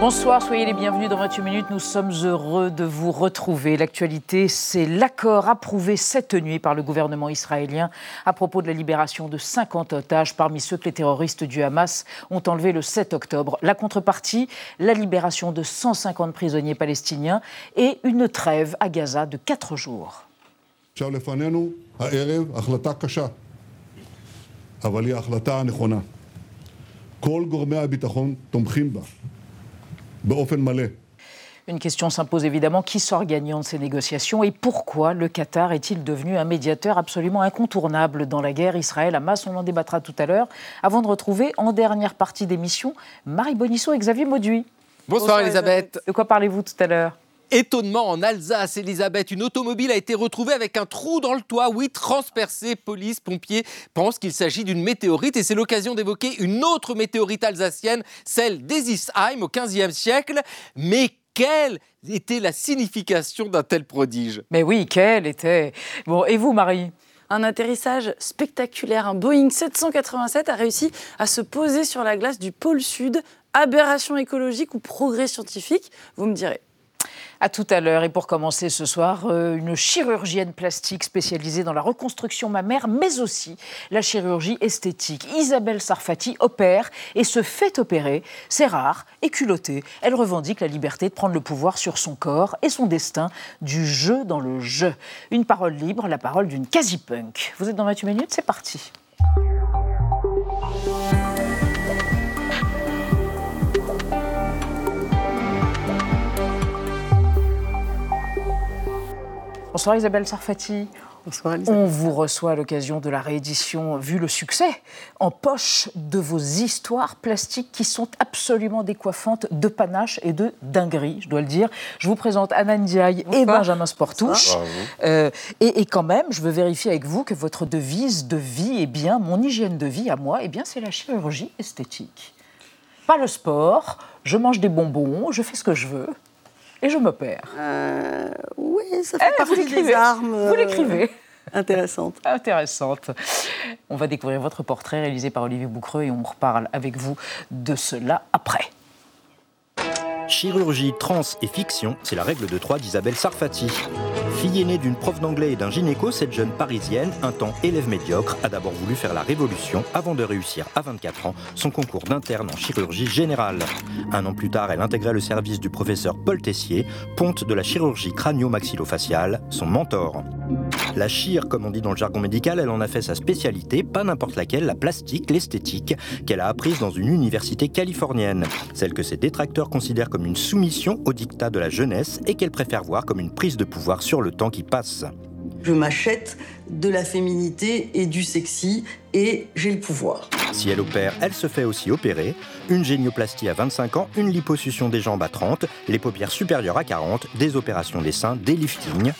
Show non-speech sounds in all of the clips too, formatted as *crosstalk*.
Bonsoir, soyez les bienvenus dans 28 minutes. Nous sommes heureux de vous retrouver. L'actualité, c'est l'accord approuvé cette nuit par le gouvernement israélien à propos de la libération de 50 otages parmi ceux que les terroristes du Hamas ont enlevés le 7 octobre. La contrepartie, la libération de 150 prisonniers palestiniens et une trêve à Gaza de 4 jours. Une question s'impose évidemment, qui sort gagnant de ces négociations et pourquoi le Qatar est-il devenu un médiateur absolument incontournable dans la guerre Israël-Hamas? On en débattra tout à l'heure, avant de retrouver en dernière partie d'émission Marie Bonisso et Xavier Mauduit. Bonsoir, Elisabeth. De quoi parlez-vous tout à l'heure? Étonnement en Alsace, Elisabeth, une automobile a été retrouvée avec un trou dans le toit, oui, transpercé. Police, pompiers pensent qu'il s'agit d'une météorite et c'est l'occasion d'évoquer une autre météorite alsacienne, celle d'Ezisheim au XVe siècle. Mais quelle était la signification d'un tel prodige? Mais oui, quelle était? Bon, et vous, Marie? Un atterrissage spectaculaire. Un Boeing 787 a réussi à se poser sur la glace du pôle Sud. Aberration écologique ou progrès scientifique? Vous me direz. À tout à l'heure. Et pour commencer ce soir, euh, une chirurgienne plastique spécialisée dans la reconstruction mammaire, mais aussi la chirurgie esthétique. Isabelle Sarfati opère et se fait opérer. C'est rare et culotté. Elle revendique la liberté de prendre le pouvoir sur son corps et son destin du jeu dans le jeu. Une parole libre, la parole d'une quasi-punk. Vous êtes dans 28 minutes, c'est parti. Bonsoir Isabelle Sarfati. Bonsoir On vous reçoit à l'occasion de la réédition, vu le succès, en poche de vos histoires plastiques qui sont absolument décoiffantes de panache et de dinguerie, je dois le dire. Je vous présente Anna Ndiaye et Benjamin Sportouche. Euh, et, quand même, je veux vérifier avec vous que votre devise de vie est bien, mon hygiène de vie à moi, eh bien c'est la chirurgie esthétique. Pas le sport, je mange des bonbons, je fais ce que je veux et je m'opère. Euh, oui, ça fait eh, partie des armes. Vous l'écrivez. Euh, *laughs* intéressante. Intéressante. On va découvrir votre portrait réalisé par Olivier Boucreux et on reparle avec vous de cela après. Chirurgie, trans et fiction, c'est la règle de trois d'Isabelle Sarfati. Fille aînée d'une prof d'anglais et d'un gynéco, cette jeune parisienne, un temps élève médiocre, a d'abord voulu faire la révolution avant de réussir à 24 ans son concours d'interne en chirurgie générale. Un an plus tard, elle intégrait le service du professeur Paul Tessier, ponte de la chirurgie crânio-maxillofaciale, son mentor. La chire, comme on dit dans le jargon médical, elle en a fait sa spécialité, pas n'importe laquelle, la plastique, l'esthétique, qu'elle a apprise dans une université californienne, celle que ses détracteurs considèrent comme une soumission au dictat de la jeunesse et qu'elle préfère voir comme une prise de pouvoir sur le temps qui passe. Je m'achète de la féminité et du sexy et j'ai le pouvoir. Si elle opère, elle se fait aussi opérer. Une génioplastie à 25 ans, une liposuction des jambes à 30, les paupières supérieures à 40, des opérations des seins, des liftings.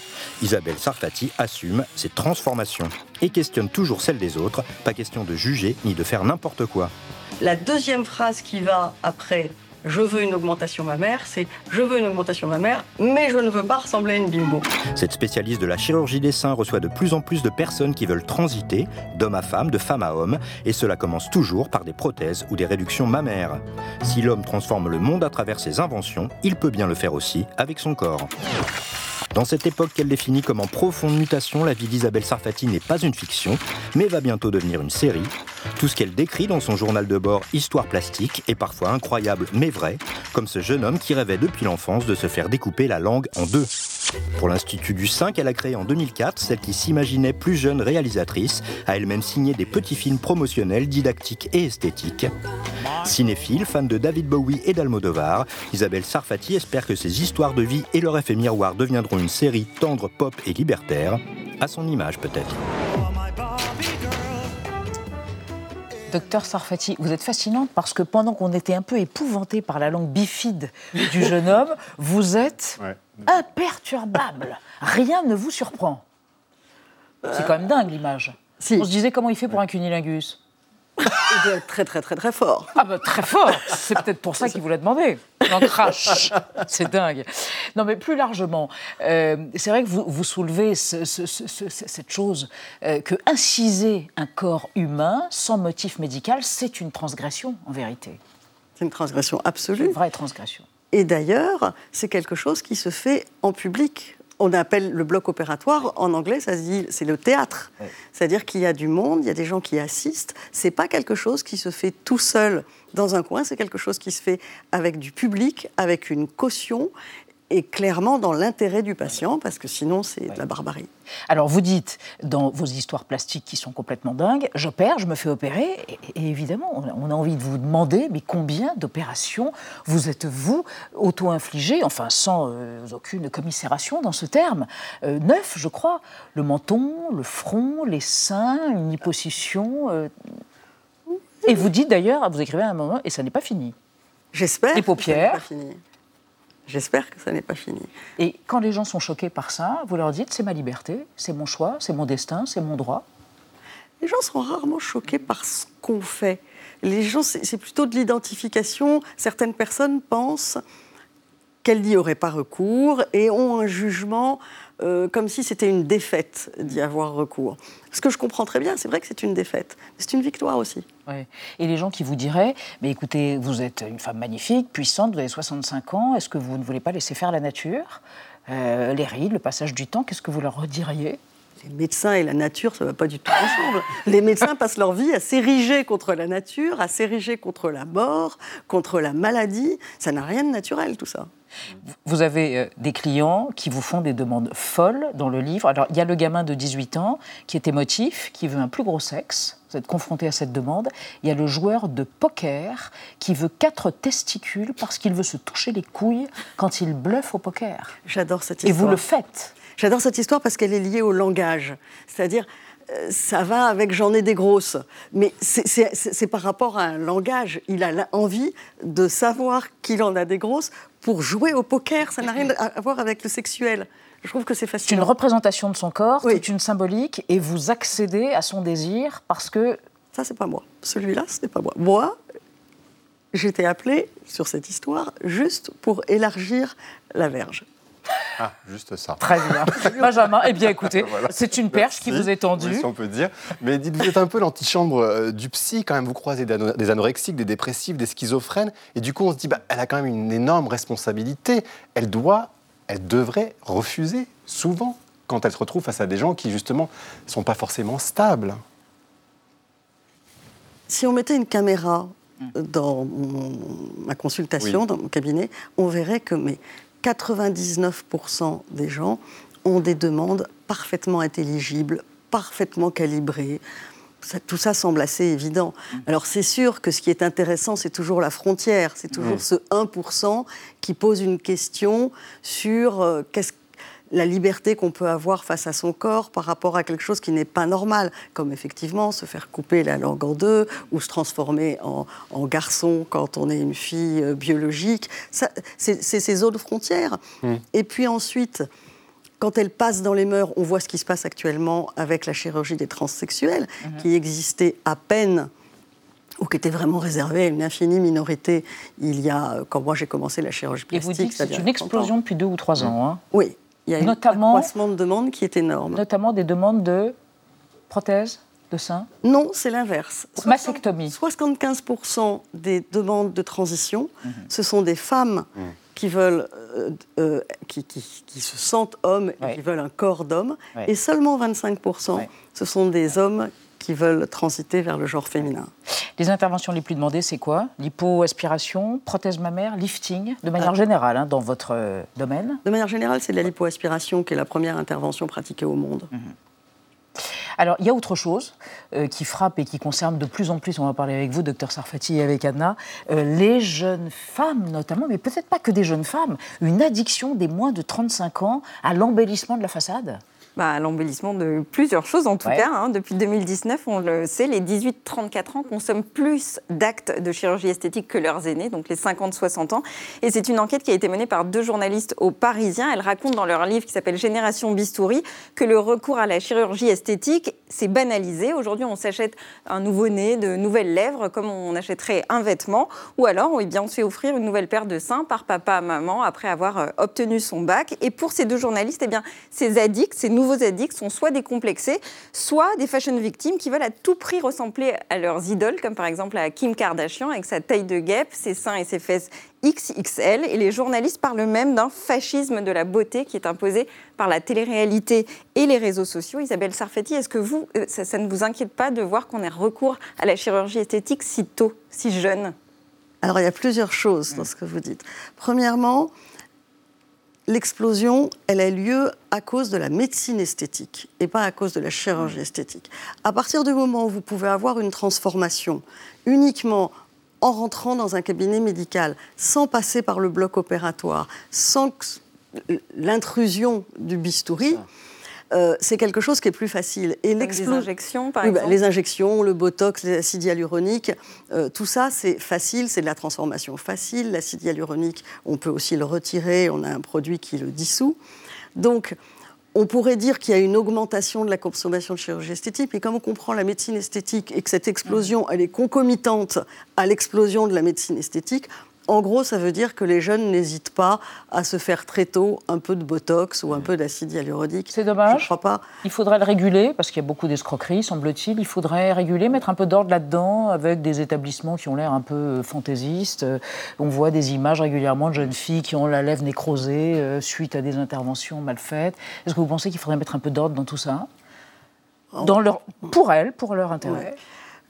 Isabelle Sarfati assume ces transformations et questionne toujours celles des autres, pas question de juger ni de faire n'importe quoi. La deuxième phrase qui va après je veux une augmentation mammaire, c'est je veux une augmentation mammaire, mais je ne veux pas ressembler à une bimbo. Cette spécialiste de la chirurgie des seins reçoit de plus en plus de personnes qui veulent transiter d'homme à femme, de femme à homme, et cela commence toujours par des prothèses ou des réductions mammaires. Si l'homme transforme le monde à travers ses inventions, il peut bien le faire aussi avec son corps. Dans cette époque qu'elle définit comme en profonde mutation, la vie d'Isabelle Sarfati n'est pas une fiction, mais va bientôt devenir une série. Tout ce qu'elle décrit dans son journal de bord Histoire plastique est parfois incroyable mais vrai, comme ce jeune homme qui rêvait depuis l'enfance de se faire découper la langue en deux. Pour l'Institut du 5, elle a créé en 2004, celle qui s'imaginait plus jeune réalisatrice, a elle-même signé des petits films promotionnels, didactiques et esthétiques. Cinéphile, fan de David Bowie et d'Almodovar, Isabelle Sarfati espère que ses histoires de vie et leur effet miroir deviendront une série tendre, pop et libertaire, à son image peut-être. Docteur Sarfati, vous êtes fascinante parce que pendant qu'on était un peu épouvanté par la langue bifide du jeune *laughs* homme, vous êtes imperturbable. Rien ne vous surprend. C'est quand même dingue l'image. On se disait comment il fait pour un cunilingus Il doit être très, très, très, très fort. Ah bah très fort C'est peut-être pour ça qu'il vous l'a demandé. Crash C'est dingue. Non mais plus largement, euh, c'est vrai que vous, vous soulevez ce- ce- ce- ce- cette chose euh, que inciser un corps humain sans motif médical, c'est une transgression en vérité. C'est une transgression C'est une absolue. vraie transgression. Et d'ailleurs, c'est quelque chose qui se fait en public. On appelle le bloc opératoire, en anglais, ça se dit, c'est le théâtre. Oui. C'est-à-dire qu'il y a du monde, il y a des gens qui assistent. C'est pas quelque chose qui se fait tout seul dans un coin, c'est quelque chose qui se fait avec du public, avec une caution et clairement dans l'intérêt du patient, parce que sinon c'est de la barbarie. Alors vous dites dans vos histoires plastiques qui sont complètement dingues, j'opère, je me fais opérer, et, et évidemment on a, envie de vous demander, mais combien d'opérations vous êtes-vous auto-infligé, enfin sans euh, aucune commisération dans ce terme Euh, Neuf, je crois, le menton, le front, les seins, une liposuction. euh, et vous dites d'ailleurs, vous écrivez à un moment, et ça n'est pas fini. J'espère Les que ça n'est paupières. pas fini. J'espère que ça n'est pas fini. Et quand les gens sont choqués par ça, vous leur dites, c'est ma liberté, c'est mon choix, c'est mon destin, c'est mon droit. Les gens sont rarement choqués par ce qu'on fait. Les gens, c'est c'est plutôt de l'identification. Certaines personnes pensent qu'elles n'y auraient pas recours et ont un jugement euh, comme si c'était une défaite d'y avoir recours. Ce que je comprends très bien, c'est vrai que c'est une défaite, mais c'est une victoire aussi. Ouais. Et les gens qui vous diraient, mais écoutez, vous êtes une femme magnifique, puissante, vous avez 65 ans, est-ce que vous ne voulez pas laisser faire la nature Euh, Les rides, le passage du temps, qu'est-ce que vous leur rediriez? Les médecins et la nature, ça ne va pas du tout ensemble. Les médecins passent leur vie à s'ériger contre la nature, à s'ériger contre la mort, contre la maladie. Ça n'a rien de naturel, tout ça. Vous avez euh, des clients qui vous font des demandes folles dans le livre. Alors, il y a le gamin de 18 ans qui est émotif, qui veut un plus gros sexe. Vous êtes confronté à cette demande. Il y a le joueur de poker qui veut quatre testicules parce qu'il veut se toucher les couilles quand il bluffe au poker. J'adore cette Et histoire. vous le faites. J'adore cette histoire parce qu'elle est liée au langage. C'est-à-dire, euh, ça va avec j'en ai des grosses. Mais c'est- par rapport à un langage. Il a envie de savoir qu'il en a des grosses pour jouer au poker. Ça n'a rien à voir avec le sexuel. Je trouve que c'est C'est une représentation de son corps, Oui. c'est une symbolique, et vous accédez à son désir parce que Ça, c'est pas moi. Celui-là, ce n'est pas moi. Moi, j'étais appelée sur cette histoire juste pour élargir la verge. Ah, juste ça. Très bien. *laughs* Benjamin, eh bien écoutez, Voilà. c'est une perche qui vous est tendue. Oui, si on peut dire. Mais dites, vous êtes un peu l'antichambre euh, du psy, quand même. Vous croisez des, ano- des anorexiques, des dépressifs, des schizophrènes. Et du coup, on se dit, bah, elle a quand même une énorme responsabilité. Elle doit, elle devrait refuser, souvent, quand elle se retrouve face à des gens qui, justement, ne sont pas forcément stables. Si on mettait une caméra dans mon- ma consultation, Oui. dans mon cabinet, on verrait que mais 99% des gens ont des demandes parfaitement intelligibles, parfaitement calibrées. Ça- tout ça semble assez évident. Alors c'est sûr que ce qui est intéressant, c'est toujours la frontière, c'est toujours ce 1% qui pose une question sur euh, qu'est-ce la liberté qu'on peut avoir face à son corps par rapport à quelque chose qui n'est pas normal, comme effectivement se faire couper la langue en deux ou se transformer en, en garçon quand on est une fille euh, biologique. C'est ces zones frontières. Et puis ensuite, quand elle passe dans les mœurs, on voit ce qui se passe actuellement avec la chirurgie des transsexuels, qui existait à peine ou qui était vraiment réservée à une infinie minorité il y a, quand moi j'ai commencé la chirurgie Et plastique. vous dites que c'est une 30 ans. explosion depuis deux ou trois ans, hein. Oui, il y a Notamment- un accroissement de demande qui est énorme. notamment des demandes de prothèses de sein. Non, c'est l'inverse. Mastectomie. 75% des demandes de transition, Mhm. ce sont des femmes qui veulent, euh, euh, qui, qui- qui se sentent hommes Ouais. et qui veulent un corps d'homme, Ouais. et seulement 25%, Ouais. ce sont des hommes qui veulent transiter vers le genre féminin. Les interventions les plus demandées, c'est quoi? Lipo-aspiration, prothèse mammaire, lifting, de Ah. manière générale, hein, dans votre euh, domaine? De manière générale, c'est de la lipoaspiration qui est la première intervention pratiquée au monde. Mhm. Alors, il y a autre chose euh, qui frappe et qui concerne de plus en plus, on va parler avec vous, docteur Sarfati et avec Anna, euh, les jeunes femmes notamment, mais peut-être pas que des jeunes femmes, une addiction des moins de 35 ans à l'embellissement de la façade? Bah, L'embellissement de plusieurs choses, en tout Ouais. cas. hein. Depuis 2019, on le sait, les 18-34 ans consomment plus d'actes de chirurgie esthétique que leurs aînés, donc les 50-60 ans. Et c'est une enquête qui a été menée par deux journalistes au Parisien. Elles racontent dans leur livre qui s'appelle Génération Bistouri que le recours à la chirurgie esthétique c'est banalisé. Aujourd'hui, on s'achète un nouveau-né, de nouvelles lèvres, comme on achèterait un vêtement, ou alors, eh bien, on se fait offrir une nouvelle paire de seins par papa maman après avoir euh, obtenu son bac. Et pour ces deux journalistes, eh bien, ces addicts, ces nouveaux addicts, sont soit décomplexés, soit des fashion victimes qui veulent à tout prix ressembler à leurs idoles, comme par exemple à Kim Kardashian avec sa taille de guêpe, ses seins et ses fesses XXL. Et les journalistes parlent même d'un fascisme de la beauté qui est imposé par la télé-réalité et les réseaux sociaux. Isabelle Sarfati, est-ce que vous, euh, ça, ne vous inquiète pas de voir qu'on ait recours à la chirurgie esthétique si tôt, si jeune? Alors il y a plusieurs choses dans ce que vous dites. Premièrement, l'explosion, elle a lieu à cause de la médecine esthétique et pas à cause de la chirurgie esthétique. À partir du moment où vous pouvez avoir une transformation uniquement en rentrant dans un cabinet médical, sans passer par le bloc opératoire, sans l'intrusion du bistouri, euh, c'est quelque chose qui est plus facile. Et les injections, par bah, exemple Les injections, le botox, les acides hyaluroniques, euh, tout ça, c'est facile, c'est de la transformation facile. L'acide hyaluronique, on peut aussi le retirer, on a un produit qui le dissout. Donc, on pourrait dire qu'il y a une augmentation de la consommation de chirurgie esthétique, mais comme on comprend la médecine esthétique et que cette explosion, elle est concomitante à l'explosion de la médecine esthétique, en gros, ça veut dire que les jeunes n'hésitent pas à se faire très tôt un peu de Botox ou un peu d'acide hyaluronique. C'est dommage. Je crois pas. Il faudrait le réguler, parce qu'il y a beaucoup d'escroqueries, semble-t-il. Il faudrait réguler, mettre un peu d'ordre là-dedans, avec des établissements qui ont l'air un peu fantaisistes. On voit des images régulièrement de jeunes filles qui ont la lèvre nécrosée euh, suite à des interventions mal faites. Est-ce que vous pensez qu'il faudrait mettre un peu d'ordre dans tout ça? Dans leur, Pour elles, pour leur intérêt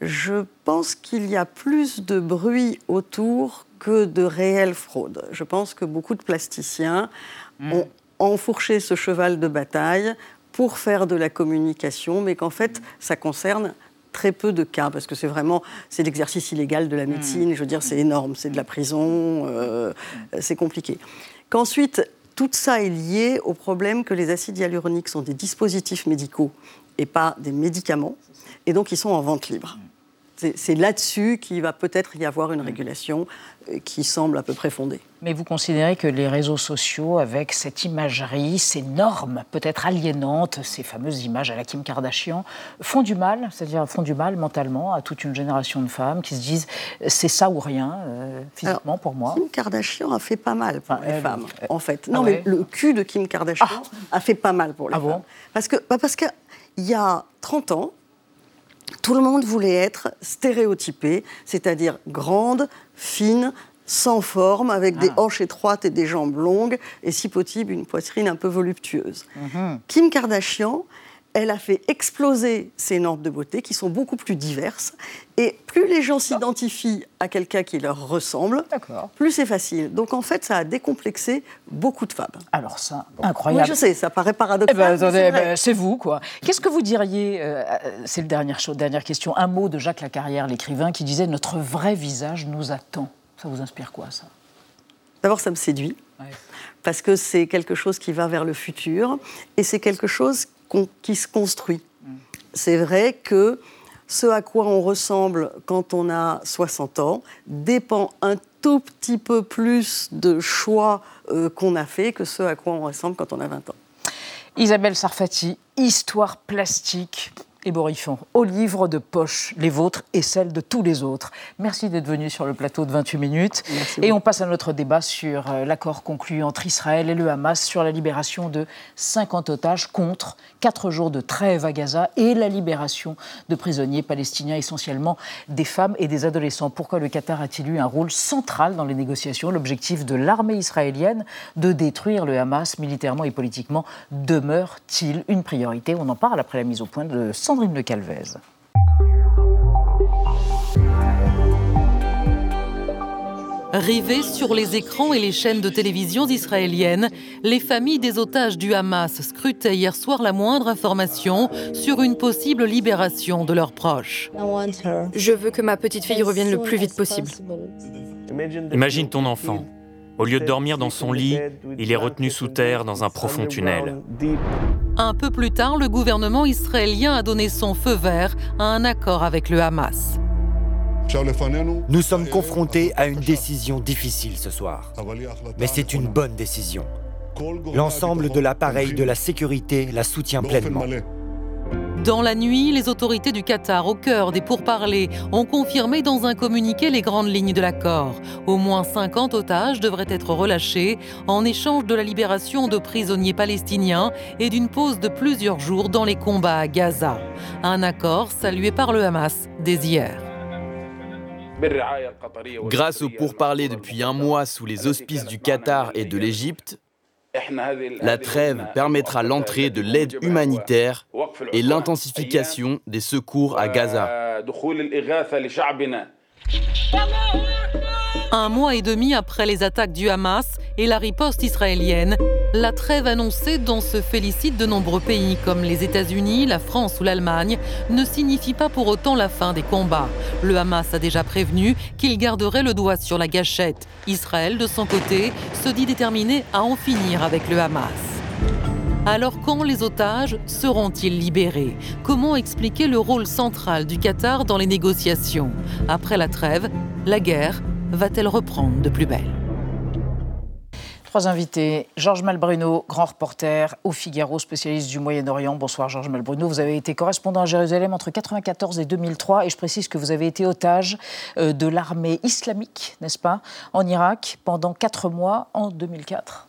Je pense qu'il y a plus de bruit autour que de réelles fraudes. Je pense que beaucoup de plasticiens hmm. ont enfourché ce cheval de bataille pour faire de la communication, mais qu'en fait, ça concerne très peu de cas, parce que c'est vraiment c'est l'exercice illégal de la hmm. médecine. Je veux dire, c'est énorme, c'est de la prison, euh, c'est compliqué. Qu'ensuite, tout ça est lié au problème que les acides hyaluroniques sont des dispositifs médicaux et pas des médicaments, et donc ils sont en vente libre. C'est là-dessus qu'il va peut-être y avoir une régulation euh, qui semble à peu près fondée. Mais vous considérez que les réseaux sociaux, avec cette imagerie, ces normes peut-être aliénantes, ces fameuses images à la Kim Kardashian, font du mal, c'est-à-dire font du mal mentalement à toute une génération de femmes qui se disent c'est ça ou rien, euh, physiquement pour moi Kim Kardashian a fait pas mal pour les femmes, en fait. Non, ah mais le cul de Kim Kardashian ah. a fait pas mal pour les ah femmes. parce que, bah parce qu'il y a 30 ans, tout le monde voulait être stéréotypé, c'est-à-dire grande, fine, sans forme, avec des ah. hanches étroites et des jambes longues, et si possible une poitrine un peu voluptueuse. Mhm. Kim Kardashian, elle a fait exploser ces normes de beauté qui sont beaucoup plus diverses. Et plus les gens s'identifient à quelqu'un qui leur ressemble, plus c'est facile. Donc en fait, ça a décomplexé beaucoup de femmes. Alors ça, incroyable. Oui, je sais, ça paraît paradoxal. Eh ben, ben, c'est vous, quoi. Qu'est-ce que vous diriez, euh, c'est la dernière, dernière question, un mot de Jacques Lacarrière, l'écrivain, qui disait « Notre vrai visage nous attend ». Ça vous inspire quoi, ça? D'abord, ça me séduit. Parce que c'est quelque chose qui va vers le futur et c'est quelque chose qui se construit. C'est vrai que ce à quoi on ressemble quand on a 60 ans dépend un tout petit peu plus de choix euh, qu'on a fait que ce à quoi on ressemble quand on a 20 ans. Isabelle Sarfati, histoire plastique ébouriffant, aux livres de poche, les vôtres et celles de tous les autres. Merci d'être venu sur le plateau de 28 minutes. et on passe à notre débat sur euh, l'accord conclu entre Israël et le Hamas sur la libération de 50 otages contre 4 jours de trêve à Gaza et la libération de prisonniers palestiniens, essentiellement des femmes et des adolescents. Pourquoi le Qatar a-t-il eu un rôle central dans les négociations? L'objectif de l'armée israélienne de détruire le Hamas militairement et politiquement demeure-t-il une priorité? On en parle après la mise au point de Sandrine Le Calvez. Rivées sur les écrans et les chaînes de télévision israéliennes, les familles des otages du Hamas scrutaient hier soir la moindre information sur une possible libération de leurs proches. Je veux que ma petite fille revienne le plus vite possible. Imagine ton enfant. Au lieu de dormir dans son lit, il est retenu sous terre dans un profond tunnel. Un peu plus tard, le gouvernement israélien a donné son feu vert à un accord avec le Hamas. Nous sommes confrontés à une décision difficile ce soir, mais c'est une bonne décision. L'ensemble de l'appareil de la sécurité la soutient pleinement. Dans la nuit, les autorités du Qatar, au cœur des pourparlers, ont confirmé dans un communiqué les grandes lignes de l'accord. Au moins 50 otages devraient être relâchés en échange de la libération de prisonniers palestiniens et d'une pause de plusieurs jours dans les combats à Gaza. Un accord salué par le Hamas dès hier. Grâce aux pourparlers depuis un mois sous les auspices du Qatar et de l'Égypte, la trêve permettra l'entrée de l'aide humanitaire et l'intensification des secours à Gaza. Un mois et demi après les attaques du Hamas et la riposte israélienne, la trêve annoncée dont se félicitent de nombreux pays comme les États-Unis, la France ou l'Allemagne ne signifie pas pour autant la fin des combats. Le Hamas a déjà prévenu qu'il garderait le doigt sur la gâchette. Israël, de son côté, se dit déterminé à en finir avec le Hamas. Alors quand les otages seront-ils libérés? Comment expliquer le rôle central du Qatar dans les négociations? Après la trêve, la guerre va-t-elle reprendre de plus belle? Trois invités. Georges Malbruno, grand reporter au Figaro, spécialiste du Moyen-Orient. Bonsoir Georges Malbruno. Vous avez été correspondant à Jérusalem entre 1994 et 2003 et je précise que vous avez été otage euh, de l'armée islamique, n'est-ce pas, en Irak pendant quatre mois en 2004.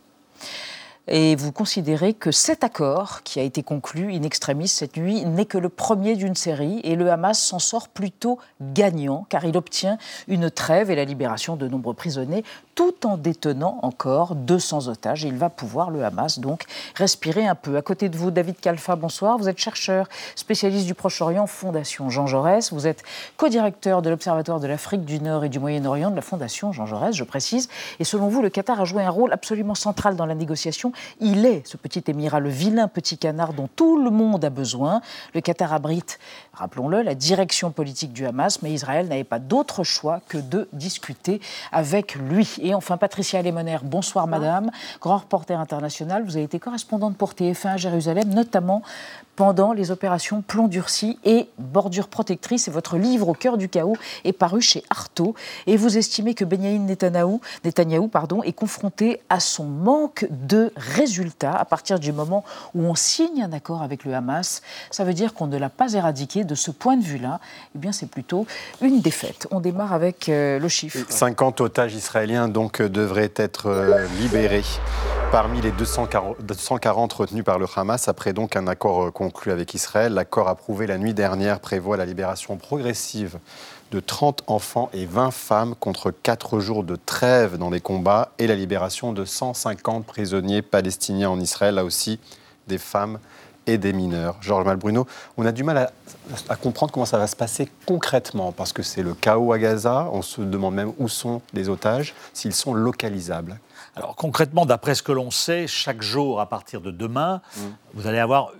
Et vous considérez que cet accord, qui a été conclu in extremis cette nuit, n'est que le premier d'une série et le Hamas s'en sort plutôt gagnant car il obtient une trêve et la libération de nombreux prisonniers tout en détenant encore 200 otages. Il va pouvoir, le Hamas, donc respirer un peu. À côté de vous, David Kalfa, bonsoir. Vous êtes chercheur spécialiste du Proche-Orient, Fondation Jean Jaurès. Vous êtes co-directeur de l'Observatoire de l'Afrique du Nord et du Moyen-Orient de la Fondation Jean Jaurès, je précise. Et selon vous, le Qatar a joué un rôle absolument central dans la négociation. Il est ce petit émirat, le vilain petit canard dont tout le monde a besoin. Le Qatar abrite, rappelons-le, la direction politique du Hamas, mais Israël n'avait pas d'autre choix que de discuter avec lui. Et enfin, Patricia Lemoner, bonsoir madame, grand reporter international. Vous avez été correspondante pour TF1 à Jérusalem, notamment pendant les opérations Plomb durci et Bordure protectrice. Et votre livre Au cœur du chaos est paru chez Artaud. Et vous estimez que Benjamin Netanyahu, Netanyahu pardon, est confronté à son manque de résultats à partir du moment où on signe un accord avec le Hamas. Ça veut dire qu'on ne l'a pas éradiqué. De ce point de vue-là, eh bien, c'est plutôt une défaite. On démarre avec euh, le chiffre. 50 otages israéliens donc euh, devraient être euh, libérés parmi les 240, retenus par le Hamas après donc un accord conclu avec Israël. L'accord approuvé la nuit dernière prévoit la libération progressive de 30 enfants et 20 femmes contre 4 jours de trêve dans les combats et la libération de 150 prisonniers palestiniens en Israël, là aussi des femmes et des mineurs. Georges Malbruno, on a du mal à, à, comprendre comment ça va se passer concrètement, parce que c'est le chaos à Gaza, on se demande même où sont les otages, s'ils sont localisables. Alors concrètement, d'après ce que l'on sait, chaque jour à partir de demain, mmh. vous allez avoir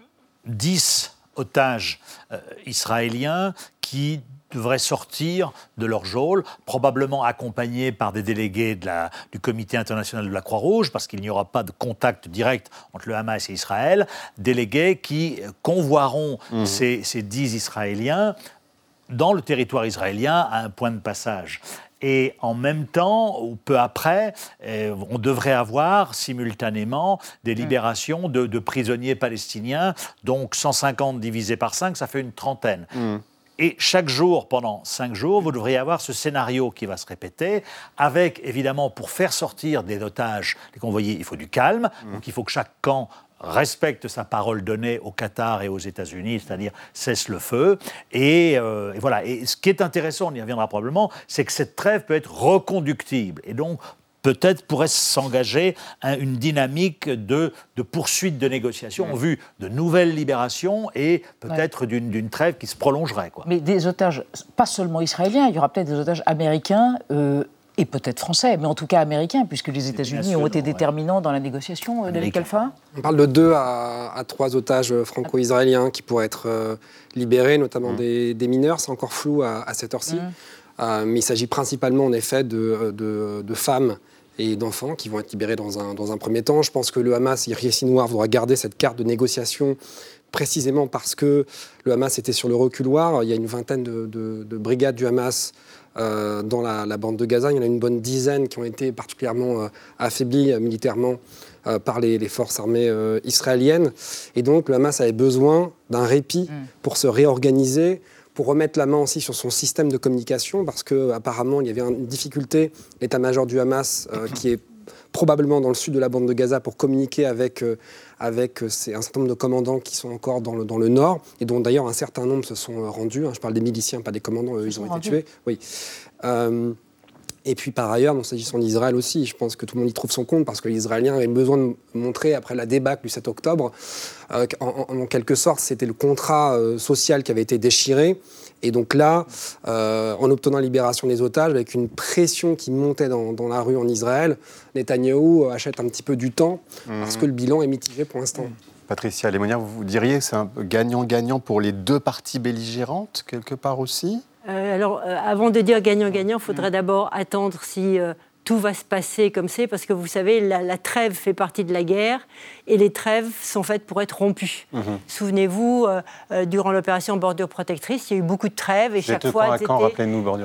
10 otages euh, israéliens qui devraient sortir de leur geôle, probablement accompagnés par des délégués de la, du Comité international de la Croix-Rouge, parce qu'il n'y aura pas de contact direct entre le Hamas et Israël, délégués qui convoieront mmh. ces, ces dix Israéliens dans le territoire israélien à un point de passage. Et en même temps, ou peu après, euh, on devrait avoir simultanément des libérations de, de, prisonniers palestiniens. Donc 150 divisé par 5, ça fait une trentaine. Mmh. Et chaque jour, pendant cinq jours, vous devriez avoir ce scénario qui va se répéter, avec évidemment, pour faire sortir des otages, les convoyés, il faut du calme. Mmh. Donc il faut que chaque camp respecte sa parole donnée au Qatar et aux États-Unis, c'est-à-dire cesse le feu. Et, euh, et, voilà. Et ce qui est intéressant, on y reviendra probablement, c'est que cette trêve peut être reconductible. Et donc, peut-être pourrait s'engager une dynamique de, de, poursuite de négociations en vue de nouvelles libérations et peut-être ouais. d'une trêve qui se prolongerait. Quoi. Mais des otages, pas seulement israéliens, il y aura peut-être des otages américains. Euh et peut-être français, mais en tout cas américains, puisque les États-Unis ont été déterminants ouais. dans la négociation, euh, David Kalfa On parle de deux à, à trois otages franco-israéliens qui pourraient être euh, libérés, notamment mmh. des, des, mineurs, c'est encore flou à, à cette heure-ci. Mmh. Euh, mais il s'agit principalement, en effet, de, de, de femmes et d'enfants qui vont être libérés dans un, dans un, premier temps. Je pense que le Hamas, Yahya Noir, voudra garder cette carte de négociation précisément parce que le Hamas était sur le reculoir. Il y a une vingtaine de, de, de brigades du Hamas euh, dans la, la, bande de Gaza. Il y en a une bonne dizaine qui ont été particulièrement euh, affaiblies euh, militairement par les, forces armées israéliennes. Et donc le Hamas avait besoin d'un répit mm. pour se réorganiser, pour remettre la main aussi sur son système de communication, parce qu'apparemment il y avait une difficulté, l'état-major du Hamas, qui est probablement dans le sud de la bande de Gaza pour communiquer avec, euh, avec euh, un certain nombre de commandants qui sont encore dans le, dans le nord, et dont d'ailleurs un certain nombre se sont euh, rendus. Hein. je parle des miliciens, pas des commandants, eux, ils ont été tués. Oui. Et puis par ailleurs, s'agissant d'Israël aussi, je pense que tout le monde y trouve son compte parce que les Israéliens avaient besoin de montrer, après la débâcle du 7 octobre, en, en, quelque sorte, c'était le contrat social qui avait été déchiré. Et donc là, euh, en obtenant la libération des otages, avec une pression qui montait dans, la rue en Israël, Netanyahou achète un petit peu du temps parce que le bilan est mitigé pour l'instant. Patricia Lémonière, vous diriez que c'est un gagnant-gagnant pour les deux parties belligérantes, quelque part aussi? Euh, Alors, euh, avant de dire gagnant-gagnant, il faudrait d'abord attendre si tout va se passer comme c'est, parce que vous savez, la, trêve fait partie de la guerre, et les trêves sont faites pour être rompues. Mhm. Souvenez-vous, euh, euh, durant l'opération Bordure Protectrice, il y a eu beaucoup de trêves, et chaque fois...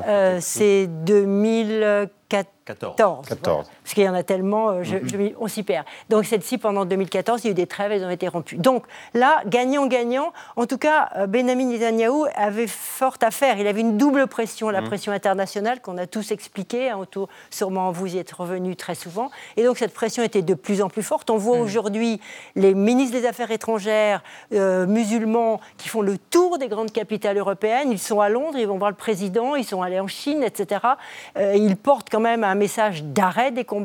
Euh, c'est 2004 14. 14. Parce qu'il y en a tellement, euh, mhm. on s'y perd. Donc celle-ci, pendant 2014, il y a eu des trêves, elles ont été rompues. Donc là, gagnant-gagnant, en tout cas, euh, Benjamin Netanyahu avait fort à faire. Il avait une double pression, la mhm. pression internationale qu'on a tous expliquée, hein, autour, sûrement vous y êtes revenu très souvent. Et donc cette pression était de plus en plus forte. On voit mhm. aujourd'hui les ministres des Affaires étrangères euh, musulmans qui font le tour des grandes capitales européennes. Ils sont à Londres, ils vont voir le président, ils sont allés en Chine, etc. ils portent quand même un message d'arrêt des combats.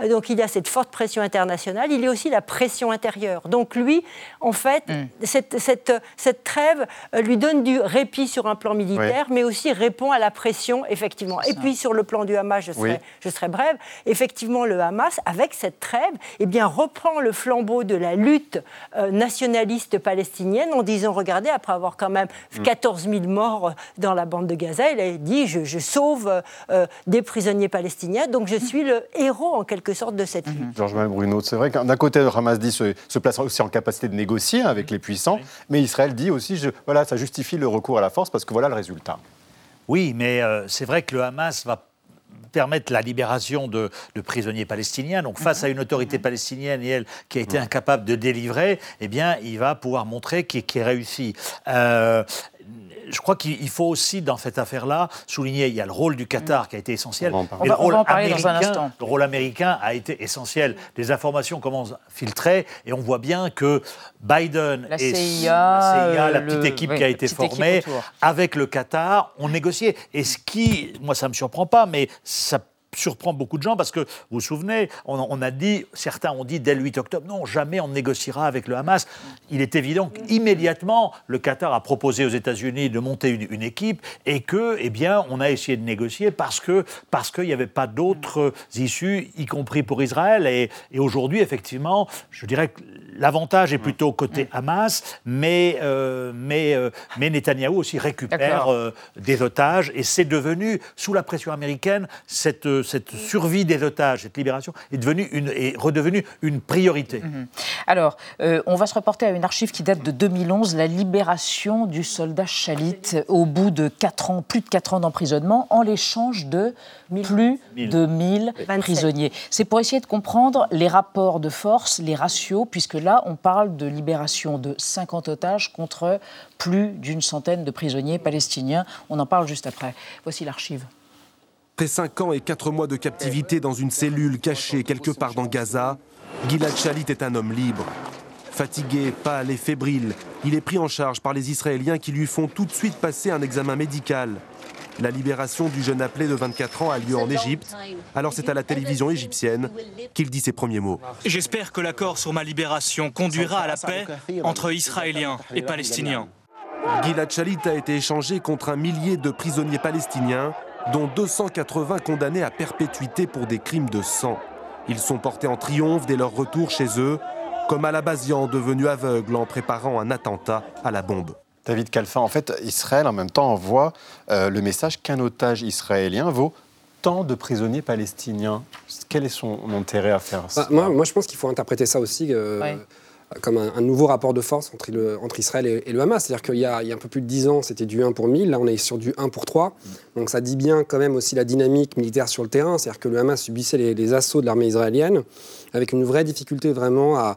Euh, donc il y a cette forte pression internationale. Il y a aussi la pression intérieure. Donc lui, en fait, mm. cette, cette, cette, trêve euh, lui donne du répit sur un plan militaire, mais aussi répond à la pression, effectivement. Et puis sur le plan du Hamas, je serai, je serai brève, effectivement, le Hamas, avec cette trêve, eh bien, reprend le flambeau de la lutte euh, nationaliste palestinienne en disant, regardez, après avoir quand même 14 mm. 000 morts dans la bande de Gaza, il a dit, je, sauve des prisonniers palestiniens donc je suis le héros en quelque sorte de cette lutte. Georges Bruno, c'est vrai d'un côté, Hamas dit se, se, place aussi en capacité de négocier avec les puissants, mais Israël dit aussi, je, voilà, ça justifie le recours à la force parce que voilà le résultat. Oui, mais euh, c'est vrai que le Hamas va permettre la libération de, prisonniers palestiniens. Donc face à une autorité palestinienne et elle qui a été incapable de délivrer, eh bien, il va pouvoir montrer qu'il est réussi. Euh, je crois qu'il faut aussi, dans cette affaire-là, souligner, il y a le rôle du Qatar qui a été essentiel. On va, le rôle en parler dans un instant. Le rôle américain a été essentiel. Les informations commencent à filtrer et on voit bien que Biden la et CIA, la, petite équipe qui a été formée, avec le Qatar, ont négocié. Et ce qui, moi ça ne me surprend pas, mais ça surprend beaucoup de gens parce que, vous vous souvenez, on, a dit, certains ont dit dès le 8 octobre, non, jamais on négociera avec le Hamas. Il est évident qu'immédiatement, le Qatar a proposé aux États-Unis de monter une, équipe et que, eh bien, on a essayé de négocier parce que parce qu'il n'y avait pas d'autres issues, y compris pour Israël. Et, aujourd'hui, effectivement, je dirais que l'avantage est plutôt côté Hamas, mais, euh, mais, euh, mais Netanyahou aussi récupère euh, des otages et c'est devenu, sous la pression américaine, cette cette survie des otages, cette libération, est, devenue une, est redevenue une priorité. Mhm. Alors, euh, on va se reporter à une archive qui date de 2011, la libération du soldat Chalit au bout de 4 ans, plus de 4 ans d'emprisonnement, en l'échange de plus de 1000 prisonniers. C'est pour essayer de comprendre les rapports de force, les ratios, puisque là, on parle de libération de 50 otages contre plus d'une centaine de prisonniers palestiniens. On en parle juste après. Voici l'archive. Après 5 ans et 4 mois de captivité dans une cellule cachée quelque part dans Gaza, Gilad Shalit est un homme libre. Fatigué, pâle et fébrile, il est pris en charge par les Israéliens qui lui font tout de suite passer un examen médical. La libération du jeune appelé de 24 ans a lieu en Égypte. Alors c'est à la télévision égyptienne qu'il dit ses premiers mots. J'espère que l'accord sur ma libération conduira à la paix entre Israéliens et Palestiniens. Gilad Shalit a été échangé contre un millier de prisonniers palestiniens dont 280 condamnés à perpétuité pour des crimes de sang. Ils sont portés en triomphe dès leur retour chez eux, comme Alabazian devenu aveugle en préparant un attentat à la bombe. David Kalfa, en fait, Israël en même temps envoie euh, le message qu'un otage israélien vaut tant de prisonniers palestiniens. Quel est son intérêt à faire ça? Bah, moi, moi, je pense qu'il faut interpréter ça aussi. Euh, comme un, nouveau rapport de force entre, entre Israël et, le Hamas. C'est-à-dire qu'il y, a un peu plus de 10 ans, c'était du 1 pour 1000, là on est sur du 1 pour 3. Donc ça dit bien quand même aussi la dynamique militaire sur le terrain, c'est-à-dire que le Hamas subissait les, assauts de l'armée israélienne avec une vraie difficulté vraiment à,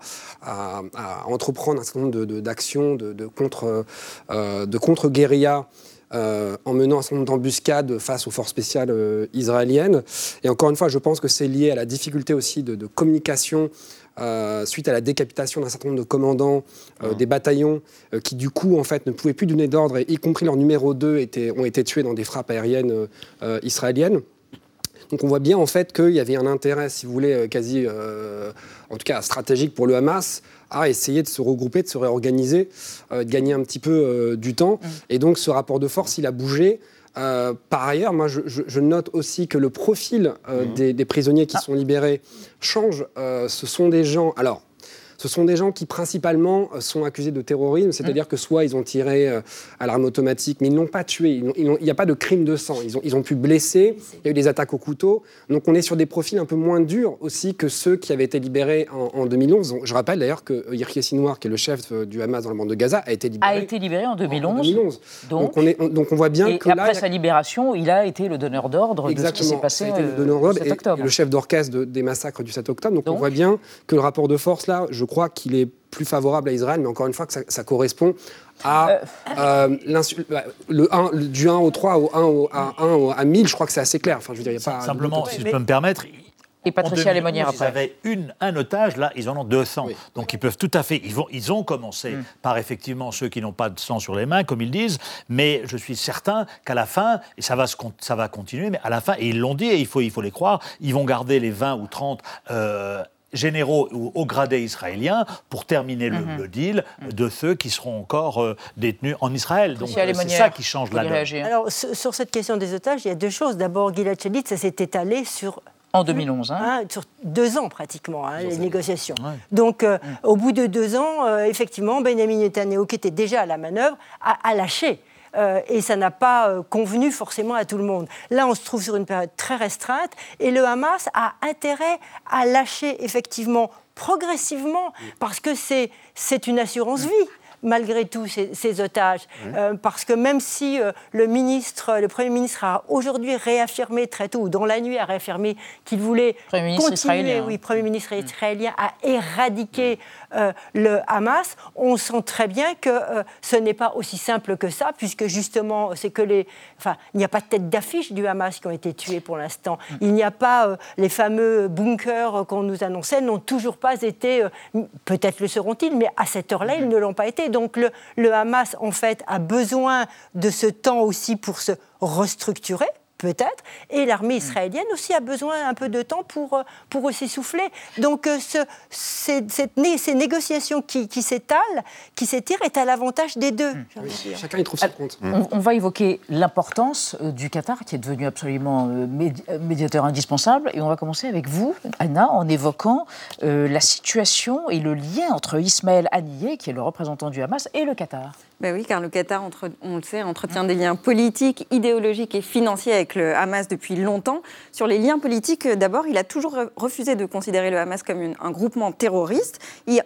entreprendre un certain nombre d'actions de, euh, contre-guérilla euh, en menant un certain nombre d'embuscades face aux forces spéciales euh, israéliennes. Et encore une fois, je pense que c'est lié à la difficulté aussi de, communication euh, suite à la décapitation d'un certain nombre de commandants des bataillons qui, du coup, en fait, ne pouvaient plus donner d'ordre, y compris leur numéro 2 étaient, ont été tués dans des frappes aériennes israéliennes. Donc on voit bien en fait qu'il y avait un intérêt, si vous voulez, quasi, en tout cas stratégique pour le Hamas à essayer de se regrouper, de se réorganiser, euh, de gagner un petit peu euh, du temps. Mm. Et donc ce rapport de force, il a bougé. Euh, par ailleurs, moi, je, note aussi que le profil mm. des, prisonniers qui ah. sont libérés change. ce sont des gens. Alors, ce sont des gens qui principalement euh, sont accusés de terrorisme, c'est-à-dire que soit ils ont tiré euh, à l'arme automatique, mais ils n'ont pas tué, il n'y a pas de crime de sang, ils ont, ils ont pu blesser, il y a eu des attaques au couteau, donc on est sur des profils un peu moins durs aussi que ceux qui avaient été libérés en, 2011. Je rappelle d'ailleurs que euh, Yirki Sinwar, qui est le chef du Hamas dans le bande de Gaza, a été libéré, a été libéré en 2011. Donc, on est, donc on voit bien et que après sa libération, il a été le donneur d'ordre de ce qui s'est passé le 7 octobre. Et, le chef d'orchestre des massacres du 7 octobre. Donc, donc on voit bien que le rapport de force là, je crois qu'il est plus favorable à Israël, mais encore une fois que ça, correspond à euh. Euh, bah, le 1, du 1 au 3 au 1 au, à 1 à 1000, je crois que c'est assez clair. Enfin, je veux dire, y a pas Simplement, si je peux me permettre, et Patricia Lémonière après. Ils avaient une, un otage, là, ils en ont 200. Donc ils peuvent tout à fait. Ils, vont, ils ont commencé mm. par effectivement ceux qui n'ont pas de sang sur les mains, comme ils disent, mais je suis certain qu'à la fin, et ça va, se, ça va continuer, mais à la fin, et ils l'ont dit, et il faut, il faut les croire, ils vont garder les 20 ou 30 euh, généraux ou au gradé israélien pour terminer le, mhm. deal de ceux qui seront encore euh, détenus en Israël. Donc euh, c'est ça qui change la donne. Alors sur cette question des otages, il y a deux choses. D'abord, Gilad Shalit, ça s'est étalé sur en 2011. Hein. Hein, sur deux ans pratiquement, hein, les négociations. Donc, euh, au bout de deux ans, effectivement, Benjamin Netanyahu, qui était déjà à la manœuvre, a lâché. Euh, et ça n'a pas euh, convenu forcément à tout le monde. Là, on se trouve sur une période très restreinte et le Hamas a intérêt à lâcher effectivement progressivement parce que c'est une assurance vie malgré tout ces, otages. Euh, parce que même si euh, le ministre, le Premier ministre a aujourd'hui réaffirmé très tôt, ou dans la nuit a réaffirmé qu'il voulait continuer, oui, Premier ministre mm. israélien, à éradiquer le Hamas, on sent très bien que ce n'est pas aussi simple que ça, puisque justement, c'est que les, enfin, il n'y a pas de tête d'affiche du Hamas qui ont été tués pour l'instant. Mm. Il n'y a pas les fameux bunkers qu'on nous annonçait, n'ont toujours pas été, peut-être le seront-ils, mais à cette heure-là, ils mm. ne l'ont pas été. Donc le, Hamas, en fait, a besoin de ce temps aussi pour se restructurer peut-être, et l'armée israélienne aussi a besoin un peu de temps pour, euh, pour aussi souffler. Donc euh, ce, ces, ces, négociations qui, qui s'étalent, qui s'étirent, est à l'avantage des deux. Mmh. chacun y trouve son compte. On, va évoquer l'importance euh, du Qatar, qui est devenu absolument médiateur indispensable, et on va commencer avec vous, Anna, en évoquant la situation et le lien entre Ismaël Haniyeh, qui est le représentant du Hamas, et le Qatar. Ben oui, car le Qatar, on le sait, entretient des liens politiques, idéologiques et financiers avec le Hamas depuis longtemps. Sur les liens politiques, d'abord, il a toujours refusé de considérer le Hamas comme un groupement terroriste.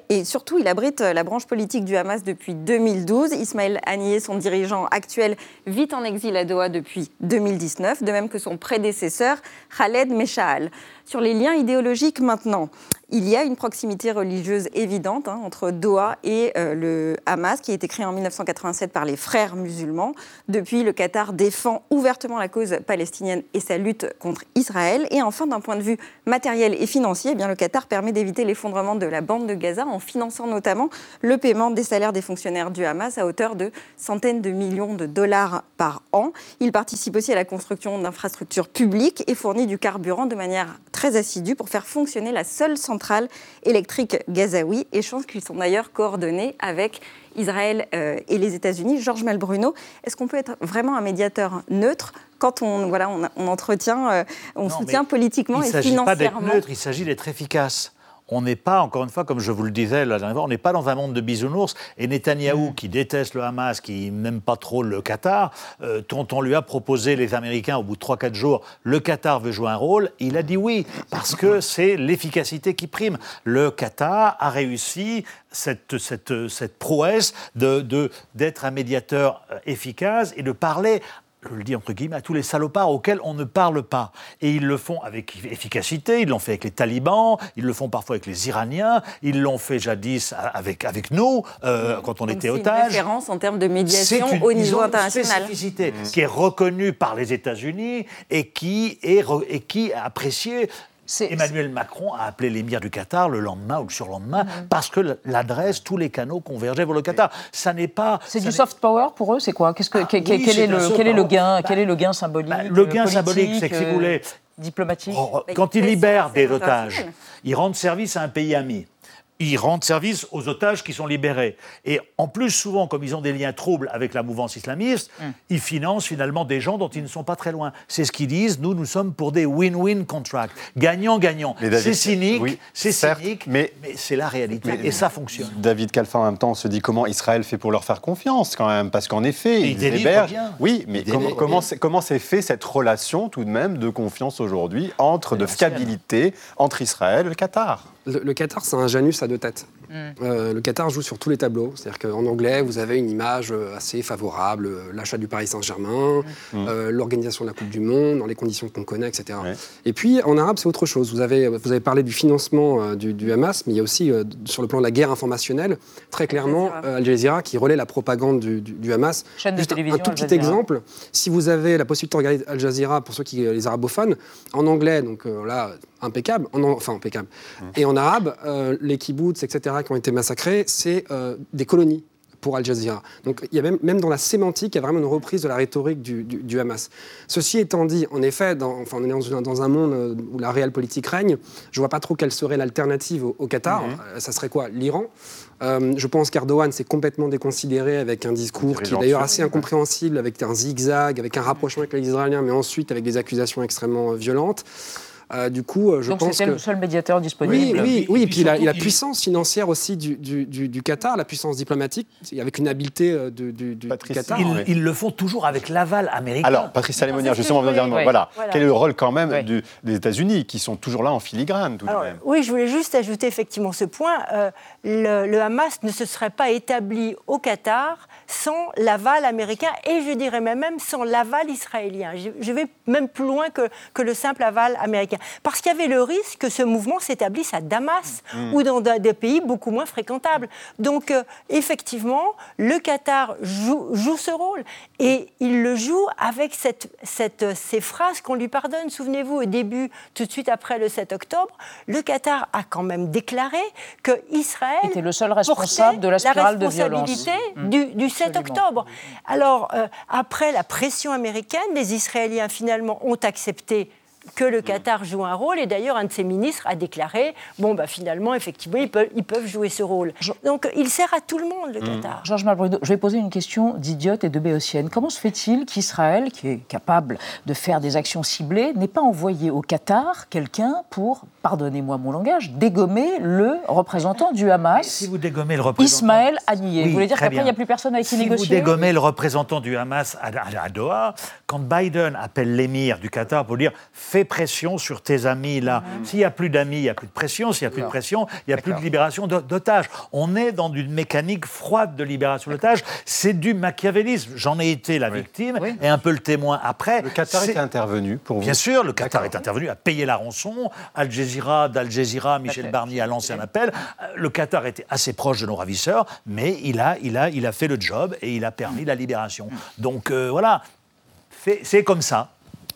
Et surtout, il abrite la branche politique du Hamas depuis 2012. Ismaël Haniyeh, son dirigeant actuel, vit en exil à Doha depuis 2019, de même que son prédécesseur, Khaled Meshaal. Sur les liens idéologiques maintenant, il y a une proximité religieuse évidente hein, entre Doha et euh, le Hamas, qui a été créé en 1987 par les frères musulmans. Depuis, le Qatar défend ouvertement la cause palestinienne et sa lutte contre Israël. Et enfin, d'un point de vue matériel et financier, eh bien, le Qatar permet d'éviter l'effondrement de la bande de Gaza en finançant notamment le paiement des salaires des fonctionnaires du Hamas à hauteur de centaines de millions de dollars par an. Il participe aussi à la construction d'infrastructures publiques et fournit du carburant de manière très assidue pour faire fonctionner la seule centrale centrale électrique gazaoui, échanges qui sont d'ailleurs coordonnés avec Israël euh, et les États-Unis. Georges Malbruno, est-ce qu'on peut être vraiment un médiateur neutre quand on, voilà, on, entretient, euh, on soutient politiquement et financièrement Il ne s'agit pas d'être neutre, il s'agit d'être efficace. On n'est pas, encore une fois, comme je vous le disais la dernière fois, on n'est pas dans un monde de bisounours. Et Netanyahou, qui déteste le Hamas, qui n'aime pas trop le Qatar, euh, dont on lui a proposé, les Américains, au bout de 3-4 jours, le Qatar veut jouer un rôle, il a dit oui, parce que c'est l'efficacité qui prime. Le Qatar a réussi cette, cette, cette prouesse d'être de, d'être un médiateur euh, efficace et de parler je le dis entre guillemets, à tous les salopards auxquels on ne parle pas. Et ils le font avec efficacité, ils l'ont fait avec les talibans, ils le font parfois avec les Iraniens, ils l'ont fait jadis avec, avec nous, euh, quand on était otages. C'est une référence en termes de médiation au niveau international. Une spécificité qui est reconnue par les États-Unis et qui est, et qui est appréciée Emmanuel Macron a appelé l'émir du Qatar le lendemain ou le surlendemain mm. parce que l'adresse, tous les canaux convergeaient vers le Qatar. Ça n'est pas. C'est du soft power pour eux, c'est quoi Qu'est-ce que, ah quel, est le, quel, est le, gain Quel est le gain symbolique bah, Le gain symbolique, c'est que si vous voulez. Euh, diplomatique. Oh, quand ils libèrent des otages, ils rendent service à un pays ami ils rendent service aux otages qui sont libérés. Et en plus, souvent, comme ils ont des liens troubles avec la mouvance islamiste, mm. ils financent finalement des gens dont ils ne sont pas très loin. C'est ce qu'ils disent, nous, nous sommes pour des win-win contracts, gagnant-gagnant. C'est cynique, c'est cynique, mais, c'est la réalité, et ça fonctionne. David Kalfa, en même temps, se dit comment Israël fait pour leur faire confiance, quand même, parce qu'en effet, ils, hébergent... Oui, mais comment, comment s'est fait cette relation, tout de même, de confiance aujourd'hui, entre, de fiabilité, entre Israël et le Qatar? Le, Qatar, c'est un Janus à deux têtes. Mm. Euh, le Qatar joue sur tous les tableaux. C'est-à-dire qu'en anglais, vous avez une image euh, assez favorable, euh, l'achat du Paris Saint-Germain, mm. l'organisation de la Coupe du Monde, dans les conditions qu'on connaît, etc. Et puis, en arabe, c'est autre chose. Vous avez, vous avez parlé du financement du, Hamas, mais il y a aussi, sur le plan de la guerre informationnelle, très clairement, Al Jazeera qui relaie la propagande du, Hamas. Chaîne de télévision, un tout petit exemple, si vous avez la possibilité de regarder Al Jazeera, pour ceux qui les arabophones, en anglais, donc là, impeccable, enfin impeccable. Mmh. Et en arabe, euh, les kibbutz, etc., qui ont été massacrés, c'est euh, des colonies pour Al Jazeera. Donc il y a même, même dans la sémantique, il y a vraiment une reprise de la rhétorique du, Hamas. Ceci étant dit, en effet, dans, enfin, on est dans, un monde euh, où la réelle politique règne. Je ne vois pas trop quelle serait l'alternative au, Qatar. Mmh. Ça serait quoi? L'Iran? Je pense qu'Erdogan s'est complètement déconsidéré avec un discours qui est d'ailleurs assez incompréhensible, avec un zigzag, avec un rapprochement avec les Israéliens, mais ensuite avec des accusations extrêmement violentes. Euh, du coup, euh, je Donc pense que... le seul médiateur disponible. Oui, oui, oui. Et puis, la, la, puissance financière aussi du, du, du, Qatar, la puissance diplomatique, avec une habileté euh, du, du Qatar. Ils, le font toujours avec l'aval américain. Alors, Patrice Salémonière, justement, oui, dire, voilà. Quel est le rôle quand même des États-Unis, qui sont toujours là en filigrane, tout de même Oui, je voulais juste ajouter effectivement ce point. le, le Hamas ne se serait pas établi au Qatar sans l'aval américain et je dirais même sans l'aval israélien. Je, vais même plus loin que, que le simple aval américain. Parce qu'il y avait le risque que ce mouvement s'établisse à Damas mm. ou dans des pays beaucoup moins fréquentables. Donc, euh, effectivement, le Qatar joue, joue, ce rôle et il le joue avec cette, cette, ces phrases qu'on lui pardonne. Souvenez-vous, au début, tout de suite après le 7 octobre, le Qatar a quand même déclaré que Israël était le seul responsable de la spirale de violence du, du 7 octobre. Alors, euh, après la pression américaine, les Israéliens finalement ont accepté que le Qatar joue un rôle. Et d'ailleurs, un de ses ministres a déclaré bon, bah, finalement, effectivement, ils peuvent, ils peuvent jouer ce rôle. Donc, il sert à tout le monde, le mmh. Qatar. Georges Malbruno, je vais poser une question d'idiote et de béotienne. Comment se fait-il qu'Israël, qui est capable de faire des actions ciblées, n'ait pas envoyé au Qatar quelqu'un pour, pardonnez-moi mon langage, dégommer le représentant du Hamas Si vous dégommez le représentant. Ismaël Haniyeh. vous voulez dire qu'après, il n'y a plus personne avec qui négocier Si vous dégommez le représentant du Hamas à, à Doha, quand Biden appelle l'émir du Qatar pour dire fais pression sur tes amis là. Mhm. S'il n'y a plus d'amis, il n'y a plus de pression. S'il n'y a plus de pression, il n'y a plus de libération d'otages. On est dans une mécanique froide de libération d'otages. C'est du machiavélisme. J'en ai été la victime et un peu le témoin après. Le Qatar est... intervenu pour vous Bien sûr, le Qatar est intervenu, a payé la rançon. Al Jazeera, d'Al Jazeera, Michel Barnier a lancé un appel. Euh, le Qatar était assez proche de nos ravisseurs, mais il a, il a, il a fait le job et il a permis la libération. Donc euh, voilà, c'est comme ça.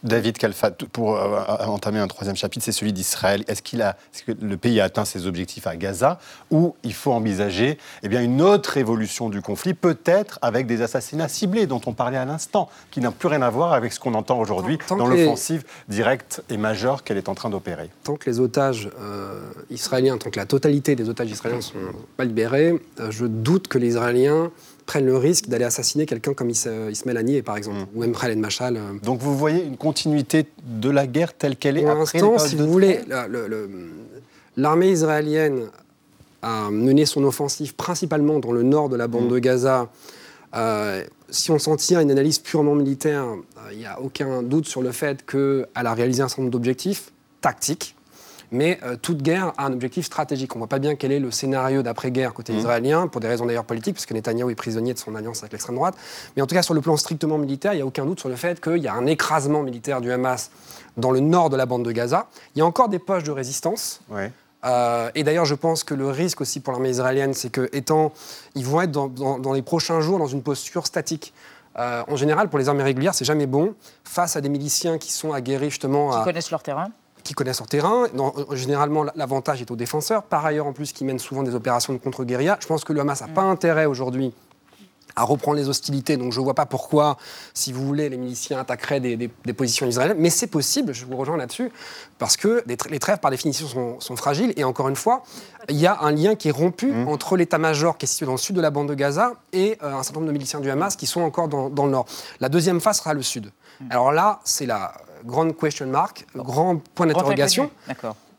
David Kalfa, pour euh, euh, entamer un troisième chapitre, c'est celui d'Israël. Est-ce, qu'il a, que le pays a atteint ses objectifs à Gaza ou il faut envisager eh bien, une autre évolution du conflit, peut-être avec des assassinats ciblés dont on parlait à l'instant, qui n'ont plus rien à voir avec ce qu'on entend aujourd'hui dans l'offensive directe et majeure qu'elle est en train d'opérer Tant que les otages euh, israéliens, tant que la totalité des otages israéliens ne sont pas libérés, je doute que les Israéliens prennent le risque d'aller assassiner quelqu'un comme Ismaël Haniyeh, par exemple, mm. ou même Khaled Machal. Euh. Donc vous voyez une continuité de la guerre telle qu'elle est Pour l'instant, si vous voulez, L'armée israélienne a mené son offensive principalement dans le nord de la bande de Gaza. Euh, si on s'en tient à une analyse purement militaire, il n'y a aucun doute sur le fait qu'elle a réalisé un certain nombre d'objectifs tactiques. Mais euh, toute guerre a un objectif stratégique. On ne voit pas bien quel est le scénario d'après-guerre côté israélien, pour des raisons d'ailleurs politiques, puisque Netanyahou est prisonnier de son alliance avec l'extrême droite. Mais en tout cas, sur le plan strictement militaire, il n'y a aucun doute sur le fait qu'il y a un écrasement militaire du Hamas dans le nord de la bande de Gaza. Il y a encore des poches de résistance. Euh, et d'ailleurs, je pense que le risque aussi pour l'armée israélienne, c'est que, étant, ils vont être dans, les prochains jours dans une posture statique. Euh, en général, pour les armées régulières, c'est jamais bon face à des miliciens qui sont aguerris justement. Qui connaissent leur terrain qui connaissent leur terrain. généralement, l'avantage est aux défenseurs. Par ailleurs, en plus, qui mènent souvent des opérations de contre-guérilla. Je pense que le Hamas n'a pas intérêt aujourd'hui à reprendre les hostilités. Donc je ne vois pas pourquoi, si vous voulez, les miliciens attaqueraient des, positions israéliennes. Mais c'est possible, je vous rejoins là-dessus, parce que les, trêves, par définition, sont, fragiles. Et encore une fois, il y a un lien qui est rompu mmh. entre l'état-major qui est situé dans le sud de la bande de Gaza et euh, un certain nombre de miliciens du Hamas qui sont encore dans, le nord. La deuxième phase sera le sud. Mmh. Alors là, c'est la grande question mark, grand point d'interrogation.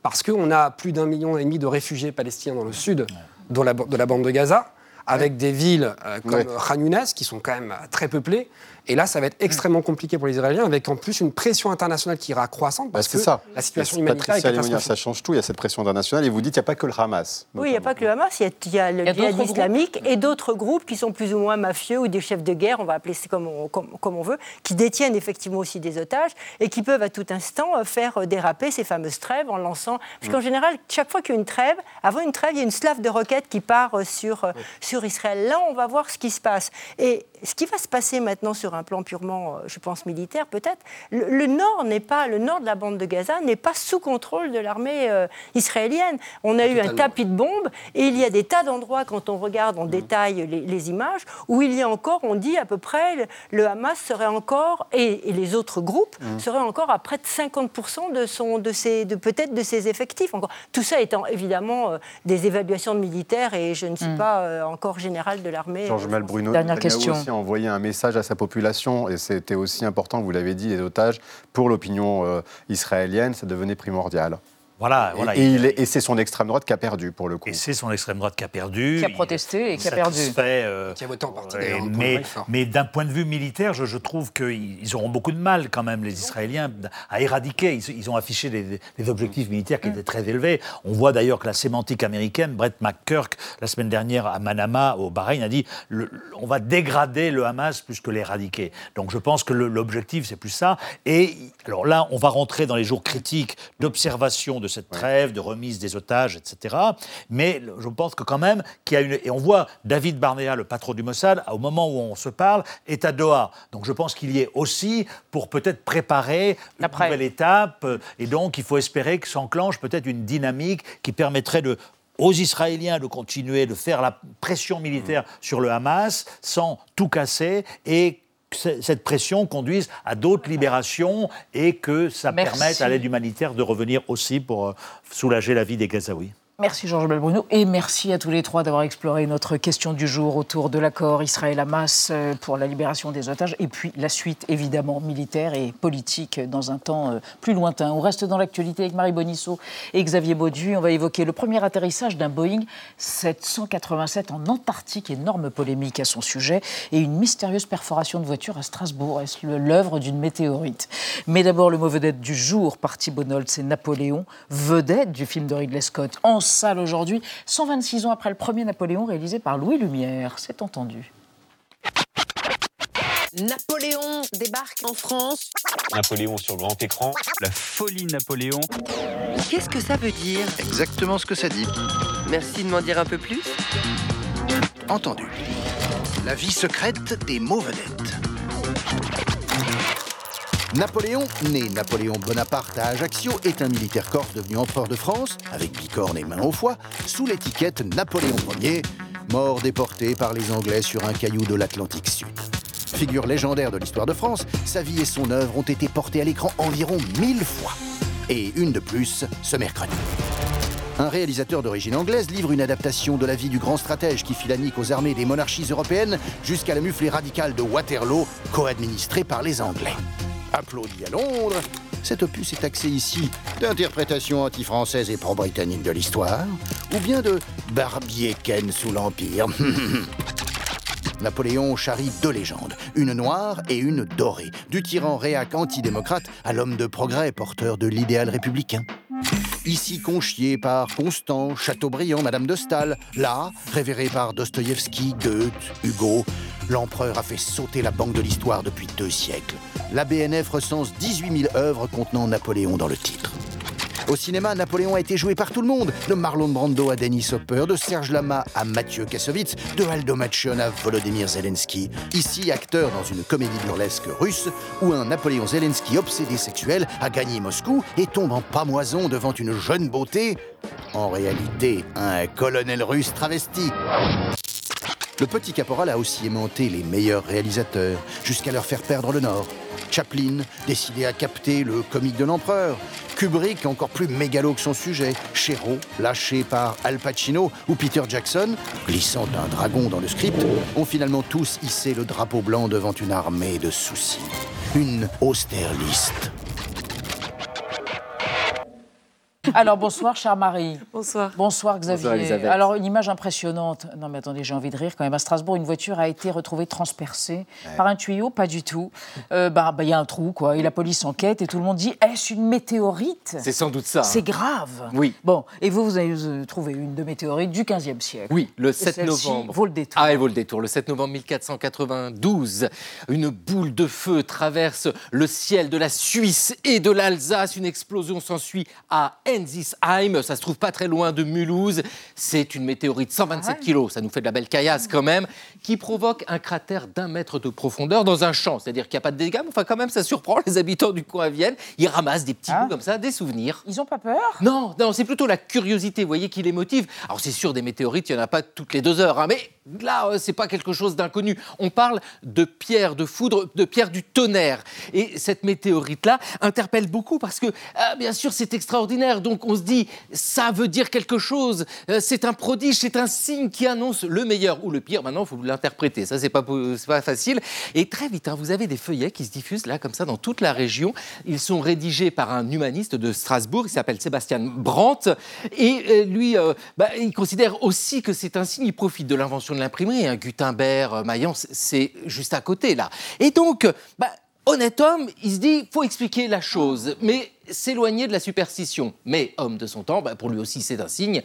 Parce qu'on a plus d'un million et demi de réfugiés palestiniens dans le sud de la bande de Gaza avec des villes euh, comme Khan qui sont quand même très peuplées. Et là, ça va être extrêmement compliqué pour les Israéliens, avec en plus une pression internationale qui ira croissante, parce que ça. la situation humanitaire est catastrophique. Ça change tout, il y a cette pression internationale, et vous dites qu'il n'y a pas que le Hamas. Oui, il n'y a pas que le Hamas, il y a, le djihad islamique et d'autres groupes qui sont plus ou moins mafieux ou des chefs de guerre, on va appeler ça comme on, comme, on veut, qui détiennent effectivement aussi des otages et qui peuvent à tout instant euh, faire euh, déraper ces fameuses trêves en lançant... Parce qu'en mm. général, chaque fois qu'il y a une trêve, avant une trêve, il y a une slave de roquettes qui part euh, sur, sur Israël. Là, on va voir ce qui se passe. Et ce qui va se passer maintenant sur un plan purement, euh, je pense, militaire peut-être, le, nord n'est pas, le nord de la bande de Gaza n'est pas sous contrôle de l'armée euh, israélienne. On a eu un tapis de bombes et il y a des tas d'endroits, quand on regarde en mmh. détail les, images, où il y a encore, on dit à peu près, le, Hamas serait encore, et, les autres groupes, mmh. seraient encore à près de 50% de, son, de, ses, de peut-être de ses effectifs. Encore. Tout ça étant évidemment euh, des évaluations de militaires et je ne suis mmh. pas encore général de l'armée. Georges Malbruno, dernière question envoyer un message à sa population, et c'était aussi important, vous l'avez dit, les otages, pour l'opinion euh, israélienne, ça devenait primordial. Voilà, et, c'est son extrême droite qui a perdu, pour le coup. Et c'est son extrême droite qui a perdu. Qui a protesté et qui a perdu. Euh, qui a voté en partie, mais, mais d'un point de vue militaire, je, trouve qu'ils auront beaucoup de mal, quand même, les Israéliens, à éradiquer. Ils, ont affiché des, objectifs militaires qui étaient très élevés. On voit d'ailleurs que la sémantique américaine, Brett McKirk, la semaine dernière à Manama, au Bahreïn, a dit on va dégrader le Hamas plus que l'éradiquer. Donc je pense que l'objectif, c'est plus ça. Et alors là, on va rentrer dans les jours critiques d'observation de cette trêve, de remise des otages, etc. Mais je pense que quand même qu'il y a une... Et on voit David Barnea, le patron du Mossad, au moment où on se parle, est à Doha. Donc je pense qu'il y est aussi pour peut-être préparer une nouvelle étape. Et donc il faut espérer que s'enclenche peut-être une dynamique qui permettrait de aux Israéliens de continuer de faire la pression militaire mmh. sur le Hamas sans tout casser et cette pression conduise à d'autres libérations et que ça permette à l'aide humanitaire de revenir aussi pour euh, soulager la vie des Gazaouis. Merci Georges Belbruno et merci à tous les trois d'avoir exploré notre question du jour autour de l'accord Israël-Hamas euh, pour la libération des otages et puis la suite évidemment militaire et politique dans un temps euh, plus lointain. On reste dans l'actualité avec Marie Bonisseau et Xavier Baudu. On va évoquer le premier atterrissage d'un Boeing 787 en Antarctique, énorme polémique à son sujet, et une mystérieuse perforation de voiture à Strasbourg. Est-ce l'œuvre d'une météorite? Mais d'abord le mot vedette du jour, parti Bonhold, c'est Napoléon, vedette du film de Ridley Scott. En salle aujourd'hui, 126 ans après le premier Napoléon réalisé par Louis Lumière. C'est entendu. Napoléon débarque en France. Napoléon sur grand écran. La folie Napoléon. Qu'est-ce que ça veut dire? Exactement ce que ça dit. Merci de m'en dire un peu plus. Entendu. La vie secrète des mots vedettes. Napoléon, né Napoléon Bonaparte à Ajaccio, est un militaire corse devenu empereur de France, avec bicorne et main au foie, sous l'étiquette Napoléon Ier, mort déporté par les Anglais sur un caillou de l'Atlantique Sud. Figure légendaire de l'histoire de France, sa vie et son œuvre ont été portées à l'écran environ mille fois. Et une de plus ce mercredi. Un réalisateur d'origine anglaise livre une adaptation de la vie du grand stratège qui fit la nique aux armées des monarchies européennes jusqu'à la muflée radicale de Waterloo, co-administrée par les Anglais applaudi à Londres, cet opus est axé ici d'interprétation anti-française et pro-britannique de l'histoire, ou bien de barbier Ken sous l'Empire. *laughs* Napoléon charrie deux légendes, une noire et une dorée, du tyran réac antidémocrate à l'homme de progrès porteur de l'idéal républicain. Ici conchié par Constant, Chateaubriand, Madame de Staël, là révéré par Dostoïevski, Goethe, Hugo, l'empereur a fait sauter la banque de l'histoire depuis deux siècles. La BNF recense 18 000 œuvres contenant Napoléon dans le titre. Au cinéma, Napoléon a été joué par tout le monde, de Marlon Brando à Denis Hopper, de Serge Lama à Mathieu Kassovitz, de Aldo Macion à Volodymyr Zelensky. Ici, acteur dans une comédie burlesque russe, où un Napoléon Zelensky obsédé sexuel a gagné Moscou et tombe en pamoison devant une jeune beauté, en réalité un colonel russe travesti. Le petit caporal a aussi aimanté les meilleurs réalisateurs, jusqu'à leur faire perdre le nord. Chaplin, décidé à capter le comique de l'empereur. Kubrick, encore plus mégalo que son sujet. Chéreau, lâché par Al Pacino ou Peter Jackson, glissant un dragon dans le script, ont finalement tous hissé le drapeau blanc devant une armée de soucis. Une austère liste. Alors bonsoir, chère Marie. Bonsoir. Bonsoir, Xavier. Bonsoir. Alors une image impressionnante. Non mais attendez, j'ai envie de rire quand même. À Strasbourg, une voiture a été retrouvée transpercée par un tuyau, pas du tout. Euh, bah, bah, il y a un trou, quoi. Et la police enquête et tout le monde dit est-ce une météorite? C'est sans doute ça. hein. C'est grave. Oui. Bon, et vous, vous avez trouvé une de météorite du 15e siècle. Oui, le Et 7 celle-ci novembre. vaut le détour. Ah, elle vaut le détour. Le 7 novembre 1492, une boule de feu traverse le ciel de la Suisse et de l'Alsace. Une explosion s'ensuit à Enzisheim. Ça se trouve pas très loin de Mulhouse. C'est une météorite 127 kilos. Ça nous fait de la belle caillasse quand même, qui provoque un cratère d'un mètre de profondeur dans un champ. C'est-à-dire qu'il n'y a pas de dégâts, mais enfin quand même ça surprend les habitants du coin viennent. Ils ramassent des petits bouts comme ça, des souvenirs. Ils ont pas peur? Non, non, c'est plutôt la curiosité, vous voyez, qui les motive. Alors c'est sûr, des météorites, il n'y en a pas toutes les deux heures, hein, mais là, euh, c'est pas quelque chose d'inconnu. On parle de pierre de foudre, de pierre du tonnerre. Et cette météorite-là interpelle beaucoup parce que, ah, bien sûr, c'est extraordinaire. Donc on se dit, ça veut dire quelque chose. Euh, c'est un prodige, c'est un signe qui annonce le meilleur ou le pire. Maintenant, il faut l'interpréter. Ça, c'est pas, pas facile. Et très vite, hein, vous avez des feuillets qui se diffusent là, comme ça, dans toute la région. Ils sont rédigés par un humaniste de Strasbourg. Il s'appelle Sébastien Brandt. Et euh, lui, euh, bah, il considère aussi que c'est un signe. Il profite de l'invention de l'imprimerie. Un Gutenberg, Mayence, c'est juste à côté là. Et donc, bah, honnête homme, il se dit, faut expliquer la chose, mais s'éloigner de la superstition. Mais homme de son temps, bah, pour lui aussi, c'est un signe.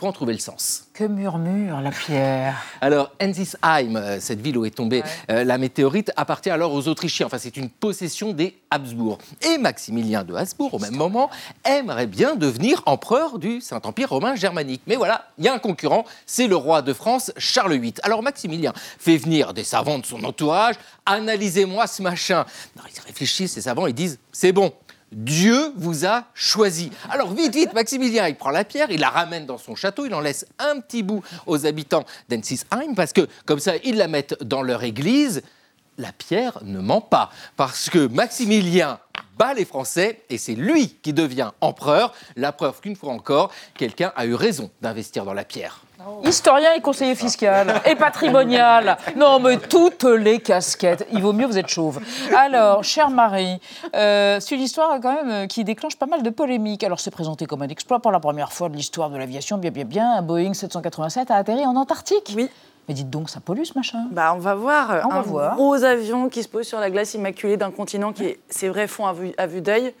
En trouver le sens. Que murmure la pierre Alors, Enzisheim, euh, cette ville où est tombée euh, la météorite, appartient alors aux Autrichiens. Enfin, c'est une possession des Habsbourg. Et Maximilien de Habsbourg, au même moment, aimerait bien devenir empereur du Saint-Empire romain germanique. Mais voilà, il y a un concurrent, c'est le roi de France, Charles VIII. Alors, Maximilien fait venir des savants de son entourage. Analysez-moi ce machin. Alors, ils réfléchissent, ces savants, ils disent c'est bon. Dieu vous a choisi. Alors vite, vite, Maximilien, il prend la pierre, il la ramène dans son château, il en laisse un petit bout aux habitants d'Ensisheim, parce que comme ça, ils la mettent dans leur église. La pierre ne ment pas, parce que Maximilien bat les Français et c'est lui qui devient empereur. La preuve qu'une fois encore, quelqu'un a eu raison d'investir dans la pierre. Historien et conseiller fiscal et patrimonial. Non, mais toutes les casquettes. Il vaut mieux, vous êtes chauve. Alors, chère Marie, euh, c'est une histoire quand même euh, qui déclenche pas mal de polémiques. Alors, c'est présenté comme un exploit pour la première fois de l'histoire de l'aviation. Bien, bien, bien. Un Boeing 787 a atterri en Antarctique. Oui. Mais dites donc, ça pollue ce machin. Bah, on va voir On va un voir. gros avion qui se pose sur la glace immaculée d'un continent qui est, c'est vrai, fond à vue, à vue d'œil.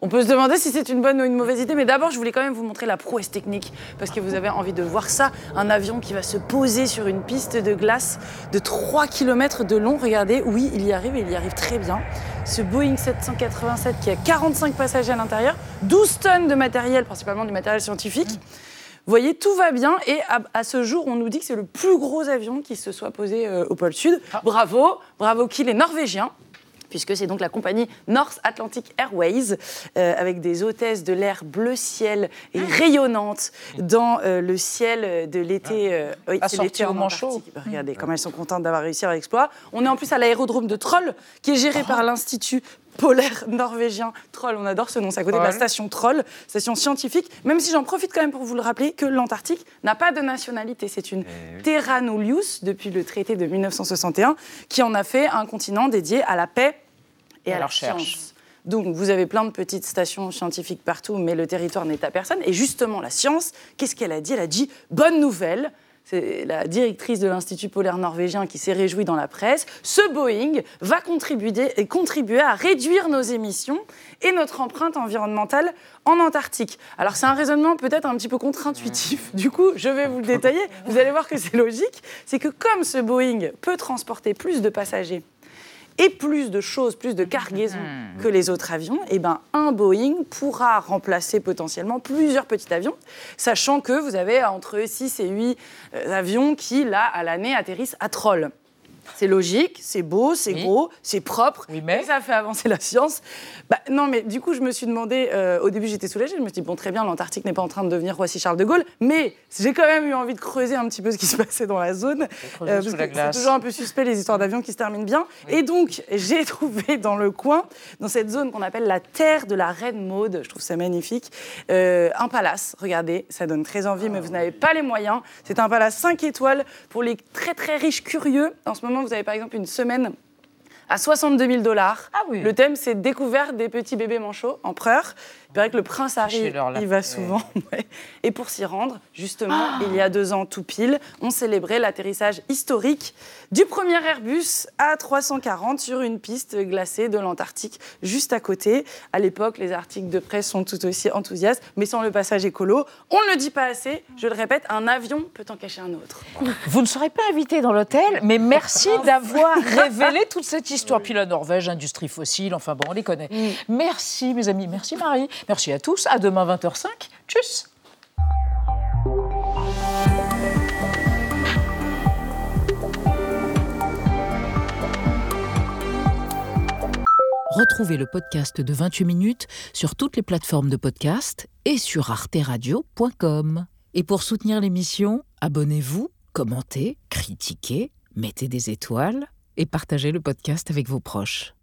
On peut se demander si c'est une bonne ou une mauvaise idée, mais d'abord, je voulais quand même vous montrer la prouesse technique, parce que vous avez envie de voir ça, un avion qui va se poser sur une piste de glace de 3 km de long. Regardez, oui, il y arrive, et il y arrive très bien. Ce Boeing 787 qui a 45 passagers à l'intérieur, 12 tonnes de matériel, principalement du matériel scientifique. Vous voyez, tout va bien et à, à ce jour, on nous dit que c'est le plus gros avion qui se soit posé euh, au pôle Sud. Bravo, bravo qu'il est norvégien puisque c'est donc la compagnie North Atlantic Airways, euh, avec des hôtesses de l'air bleu ciel et rayonnantes dans euh, le ciel de l'été. euh, oui, c'est l'été au en. Bah, Regardez comme elles sont contentes d'avoir réussi leur exploit. On est en plus à l'aérodrome de Troll, qui est géré par l'Institut polaire norvégien Troll. On adore ce nom, c'est à côté de la station Troll, station scientifique. Même si j'en profite quand même pour vous le rappeler que l'Antarctique n'a pas de nationalité. C'est une terra nullius depuis le traité de 1961 qui en a fait un continent dédié à la paix et, Et à la recherche. science. Donc vous avez plein de petites stations scientifiques partout, mais le territoire n'est à personne. Et justement, la science, qu'est-ce qu'elle a dit? Elle a dit bonne nouvelle. C'est la directrice de l'Institut polaire norvégien qui s'est réjouie dans la presse. Ce Boeing va contribuer, contribuer à réduire nos émissions et notre empreinte environnementale en Antarctique. Alors c'est un raisonnement peut-être un petit peu contre-intuitif. Du coup, je vais vous le détailler. Vous allez voir que c'est logique. C'est que comme ce Boeing peut transporter plus de passagers et plus de choses, plus de cargaisons Hmm. que les autres avions, et ben un Boeing pourra remplacer potentiellement plusieurs petits avions, sachant que vous avez entre 6 et 8 euh, avions qui, là, à l'année, atterrissent à Troll. C'est logique, c'est beau, c'est gros, c'est propre, et ça fait avancer la science. Bah, non, mais du coup, je me suis demandé, euh, au début j'étais soulagée, je me suis dit, bon, très bien, l'Antarctique n'est pas en train de devenir Roissy-Charles de Gaulle, mais j'ai quand même eu envie de creuser un petit peu ce qui se passait dans la zone. euh, parce que. C'est toujours un peu suspect les histoires d'avions qui se terminent bien. Et donc, j'ai *laughs* trouvé dans le coin, dans cette zone qu'on appelle la terre de la Reine Maude, je trouve ça magnifique, euh, un palace. Regardez, ça donne très envie, mais vous n'avez pas les moyens. C'est un palace 5 étoiles pour les très très riches curieux. En ce moment, vous avez par exemple une semaine à 62 000 dollars. Le thème, c'est découverte des petits bébés manchots, empereurs. Il paraît que le prince Harry y va souvent. *laughs* ouais. Et pour s'y rendre, justement, il y a deux ans tout pile, on célébrait l'atterrissage historique du premier Airbus A340 sur une piste glacée de l'Antarctique, juste à côté. À l'époque, les articles de presse sont tout aussi enthousiastes, mais sans le passage écolo. On ne le dit pas assez, je le répète, un avion peut en cacher un autre. Vous ne serez pas invité dans l'hôtel, mais merci *laughs* d'avoir révélé toute cette histoire. Puis la Norvège, industrie fossile, enfin bon, on les connaît. Merci mes amis, merci Marie, merci à tous. À demain 20h05. Tchuss Retrouvez le podcast de 28 minutes sur toutes les plateformes de podcast et sur arteradio.com. Et pour soutenir l'émission, abonnez-vous, commentez, critiquez, mettez des étoiles et partagez le podcast avec vos proches.